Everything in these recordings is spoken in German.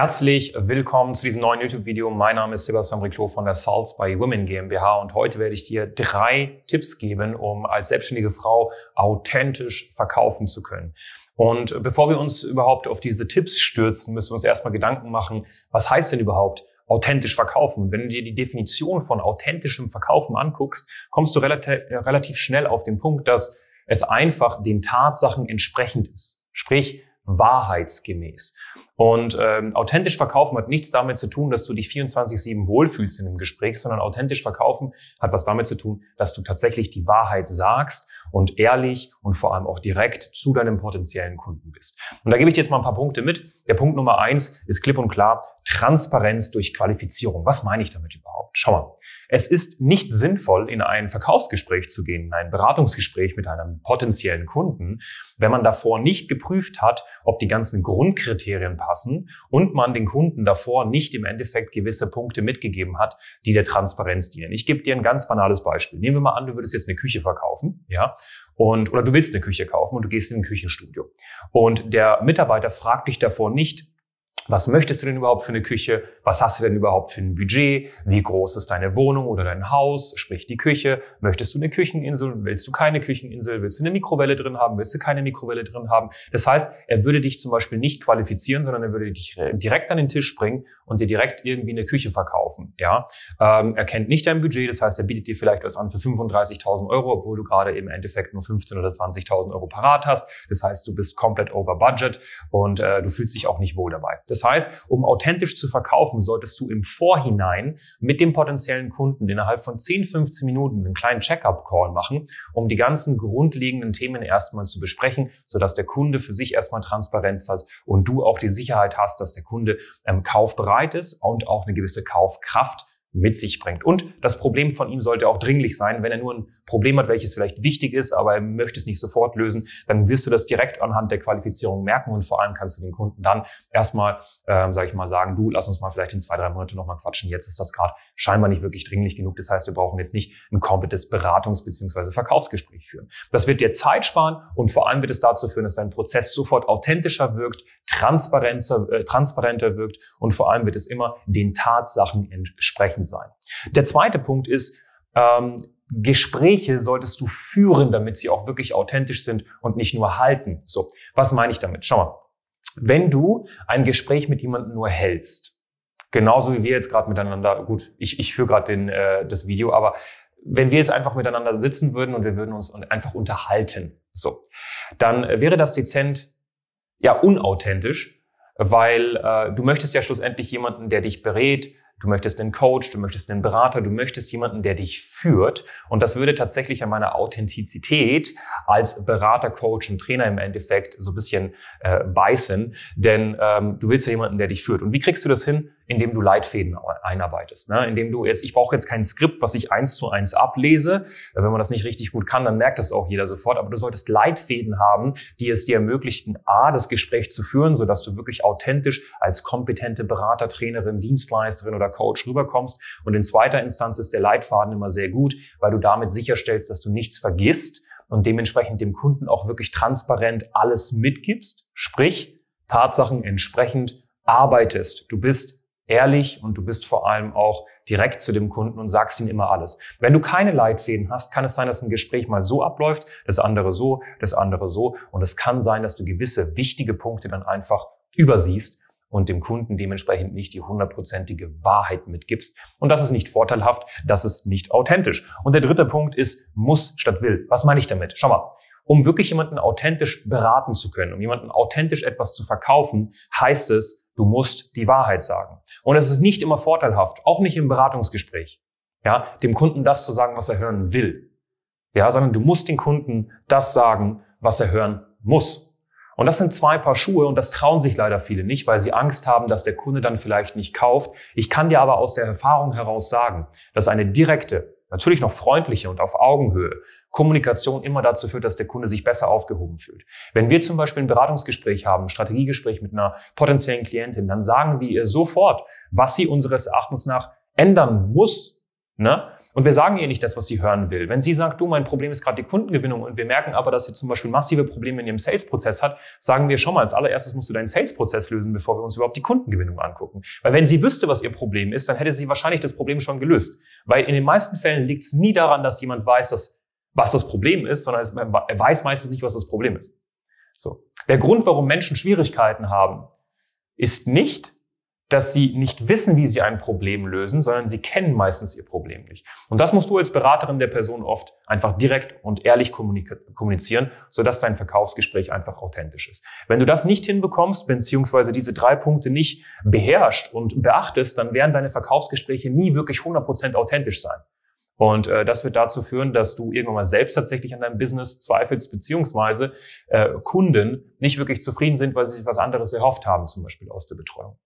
Herzlich willkommen zu diesem neuen YouTube-Video. Mein Name ist Sebastian Riclo von der Salz by Women GmbH und heute werde ich dir drei Tipps geben, um als selbstständige Frau authentisch verkaufen zu können. Und bevor wir uns überhaupt auf diese Tipps stürzen, müssen wir uns erstmal Gedanken machen, was heißt denn überhaupt authentisch verkaufen? Wenn du dir die Definition von authentischem Verkaufen anguckst, kommst du relativ, relativ schnell auf den Punkt, dass es einfach den Tatsachen entsprechend ist. Sprich, wahrheitsgemäß. Und ähm, authentisch verkaufen hat nichts damit zu tun, dass du dich 24-7 wohlfühlst in einem Gespräch, sondern authentisch verkaufen hat was damit zu tun, dass du tatsächlich die Wahrheit sagst und ehrlich und vor allem auch direkt zu deinem potenziellen Kunden bist. Und da gebe ich dir jetzt mal ein paar Punkte mit. Der Punkt Nummer eins ist klipp und klar Transparenz durch Qualifizierung. Was meine ich damit überhaupt? Schau mal. Es ist nicht sinnvoll, in ein Verkaufsgespräch zu gehen, in ein Beratungsgespräch mit einem potenziellen Kunden, wenn man davor nicht geprüft hat, ob die ganzen Grundkriterien passen und man den Kunden davor nicht im Endeffekt gewisse Punkte mitgegeben hat, die der Transparenz dienen. Ich gebe dir ein ganz banales Beispiel. Nehmen wir mal an, du würdest jetzt eine Küche verkaufen, ja, und, oder du willst eine Küche kaufen und du gehst in ein Küchenstudio. Und der Mitarbeiter fragt dich davor nicht, was möchtest du denn überhaupt für eine Küche? Was hast du denn überhaupt für ein Budget? Wie groß ist deine Wohnung oder dein Haus? Sprich die Küche. Möchtest du eine Kücheninsel? Willst du keine Kücheninsel? Willst du eine Mikrowelle drin haben? Willst du keine Mikrowelle drin haben? Das heißt, er würde dich zum Beispiel nicht qualifizieren, sondern er würde dich direkt an den Tisch bringen und dir direkt irgendwie eine Küche verkaufen. Ja, ähm, er kennt nicht dein Budget. Das heißt, er bietet dir vielleicht was an für 35.000 Euro, obwohl du gerade im Endeffekt nur 15 oder 20.000 Euro parat hast. Das heißt, du bist komplett over budget und äh, du fühlst dich auch nicht wohl dabei. Das das heißt, um authentisch zu verkaufen, solltest du im Vorhinein mit dem potenziellen Kunden innerhalb von 10, 15 Minuten einen kleinen Check-up-Call machen, um die ganzen grundlegenden Themen erstmal zu besprechen, sodass der Kunde für sich erstmal Transparenz hat und du auch die Sicherheit hast, dass der Kunde ähm, kaufbereit ist und auch eine gewisse Kaufkraft mit sich bringt. Und das Problem von ihm sollte auch dringlich sein. Wenn er nur ein Problem hat, welches vielleicht wichtig ist, aber er möchte es nicht sofort lösen, dann wirst du das direkt anhand der Qualifizierung merken und vor allem kannst du den Kunden dann erstmal, ähm, sage ich mal, sagen, du, lass uns mal vielleicht in zwei, drei Monate nochmal quatschen. Jetzt ist das gerade scheinbar nicht wirklich dringlich genug. Das heißt, wir brauchen jetzt nicht ein komplettes Beratungs- bzw. Verkaufsgespräch führen. Das wird dir Zeit sparen und vor allem wird es dazu führen, dass dein Prozess sofort authentischer wirkt, transparenter, äh, transparenter wirkt und vor allem wird es immer den Tatsachen entsprechend sein. Der zweite Punkt ist, ähm, Gespräche solltest du führen, damit sie auch wirklich authentisch sind und nicht nur halten. So, was meine ich damit? Schau mal. Wenn du ein Gespräch mit jemandem nur hältst, genauso wie wir jetzt gerade miteinander, gut, ich, ich führe gerade äh, das Video, aber wenn wir jetzt einfach miteinander sitzen würden und wir würden uns einfach unterhalten, so, dann wäre das dezent ja unauthentisch, weil äh, du möchtest ja schlussendlich jemanden, der dich berät, Du möchtest einen Coach, du möchtest einen Berater, du möchtest jemanden, der dich führt. Und das würde tatsächlich an meiner Authentizität als Berater, Coach und Trainer im Endeffekt so ein bisschen äh, beißen. Denn ähm, du willst ja jemanden, der dich führt. Und wie kriegst du das hin? Indem du Leitfäden einarbeitest. Ne? Indem du jetzt, ich brauche jetzt kein Skript, was ich eins zu eins ablese. Wenn man das nicht richtig gut kann, dann merkt das auch jeder sofort. Aber du solltest Leitfäden haben, die es dir ermöglichten, A, das Gespräch zu führen, sodass du wirklich authentisch als kompetente Berater, Trainerin, Dienstleisterin oder Coach rüberkommst. Und in zweiter Instanz ist der Leitfaden immer sehr gut, weil du damit sicherstellst, dass du nichts vergisst und dementsprechend dem Kunden auch wirklich transparent alles mitgibst. Sprich, Tatsachen entsprechend arbeitest. Du bist ehrlich und du bist vor allem auch direkt zu dem Kunden und sagst ihm immer alles. Wenn du keine Leitfäden hast, kann es sein, dass ein Gespräch mal so abläuft, das andere so, das andere so. Und es kann sein, dass du gewisse wichtige Punkte dann einfach übersiehst und dem Kunden dementsprechend nicht die hundertprozentige Wahrheit mitgibst. Und das ist nicht vorteilhaft, das ist nicht authentisch. Und der dritte Punkt ist muss statt will. Was meine ich damit? Schau mal. Um wirklich jemanden authentisch beraten zu können, um jemanden authentisch etwas zu verkaufen, heißt es, Du musst die Wahrheit sagen. Und es ist nicht immer vorteilhaft, auch nicht im Beratungsgespräch, ja, dem Kunden das zu sagen, was er hören will. Ja, sondern du musst den Kunden das sagen, was er hören muss. Und das sind zwei Paar Schuhe und das trauen sich leider viele nicht, weil sie Angst haben, dass der Kunde dann vielleicht nicht kauft. Ich kann dir aber aus der Erfahrung heraus sagen, dass eine direkte, natürlich noch freundliche und auf Augenhöhe Kommunikation immer dazu führt, dass der Kunde sich besser aufgehoben fühlt. Wenn wir zum Beispiel ein Beratungsgespräch haben, ein Strategiegespräch mit einer potenziellen Klientin, dann sagen wir ihr sofort, was sie unseres Erachtens nach ändern muss, ne? Und wir sagen ihr nicht das, was sie hören will. Wenn sie sagt, du, mein Problem ist gerade die Kundengewinnung und wir merken aber, dass sie zum Beispiel massive Probleme in ihrem Sales-Prozess hat, sagen wir schon mal, als allererstes musst du deinen Sales-Prozess lösen, bevor wir uns überhaupt die Kundengewinnung angucken. Weil wenn sie wüsste, was ihr Problem ist, dann hätte sie wahrscheinlich das Problem schon gelöst. Weil in den meisten Fällen liegt es nie daran, dass jemand weiß, dass, was das Problem ist, sondern er weiß meistens nicht, was das Problem ist. So. Der Grund, warum Menschen Schwierigkeiten haben, ist nicht, dass sie nicht wissen, wie sie ein Problem lösen, sondern sie kennen meistens ihr Problem nicht. Und das musst du als Beraterin der Person oft einfach direkt und ehrlich kommunizieren, sodass dein Verkaufsgespräch einfach authentisch ist. Wenn du das nicht hinbekommst, beziehungsweise diese drei Punkte nicht beherrscht und beachtest, dann werden deine Verkaufsgespräche nie wirklich 100% authentisch sein. Und äh, das wird dazu führen, dass du irgendwann mal selbst tatsächlich an deinem Business zweifelst, beziehungsweise äh, Kunden nicht wirklich zufrieden sind, weil sie sich was anderes erhofft haben, zum Beispiel aus der Betreuung.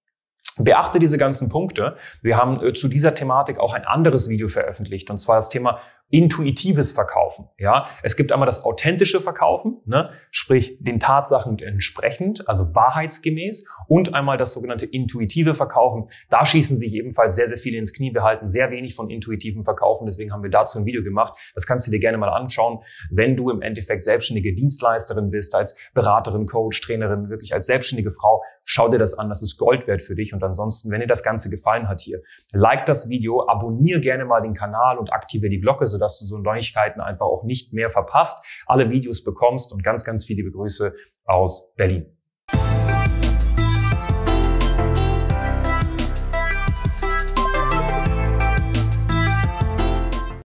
Beachte diese ganzen Punkte. Wir haben äh, zu dieser Thematik auch ein anderes Video veröffentlicht, und zwar das Thema intuitives Verkaufen. Ja, es gibt einmal das authentische Verkaufen, ne? sprich den Tatsachen entsprechend, also wahrheitsgemäß, und einmal das sogenannte intuitive Verkaufen. Da schießen sich ebenfalls sehr, sehr viele ins Knie. Wir halten sehr wenig von intuitivem Verkaufen, deswegen haben wir dazu ein Video gemacht. Das kannst du dir gerne mal anschauen, wenn du im Endeffekt selbstständige Dienstleisterin bist, als Beraterin, Coach, Trainerin, wirklich als selbstständige Frau. Schau dir das an, das ist Gold wert für dich. Und ansonsten, wenn dir das Ganze gefallen hat hier, like das Video, abonniere gerne mal den Kanal und aktiviere die Glocke, sodass du so Neuigkeiten einfach auch nicht mehr verpasst, alle Videos bekommst und ganz, ganz viele Grüße aus Berlin.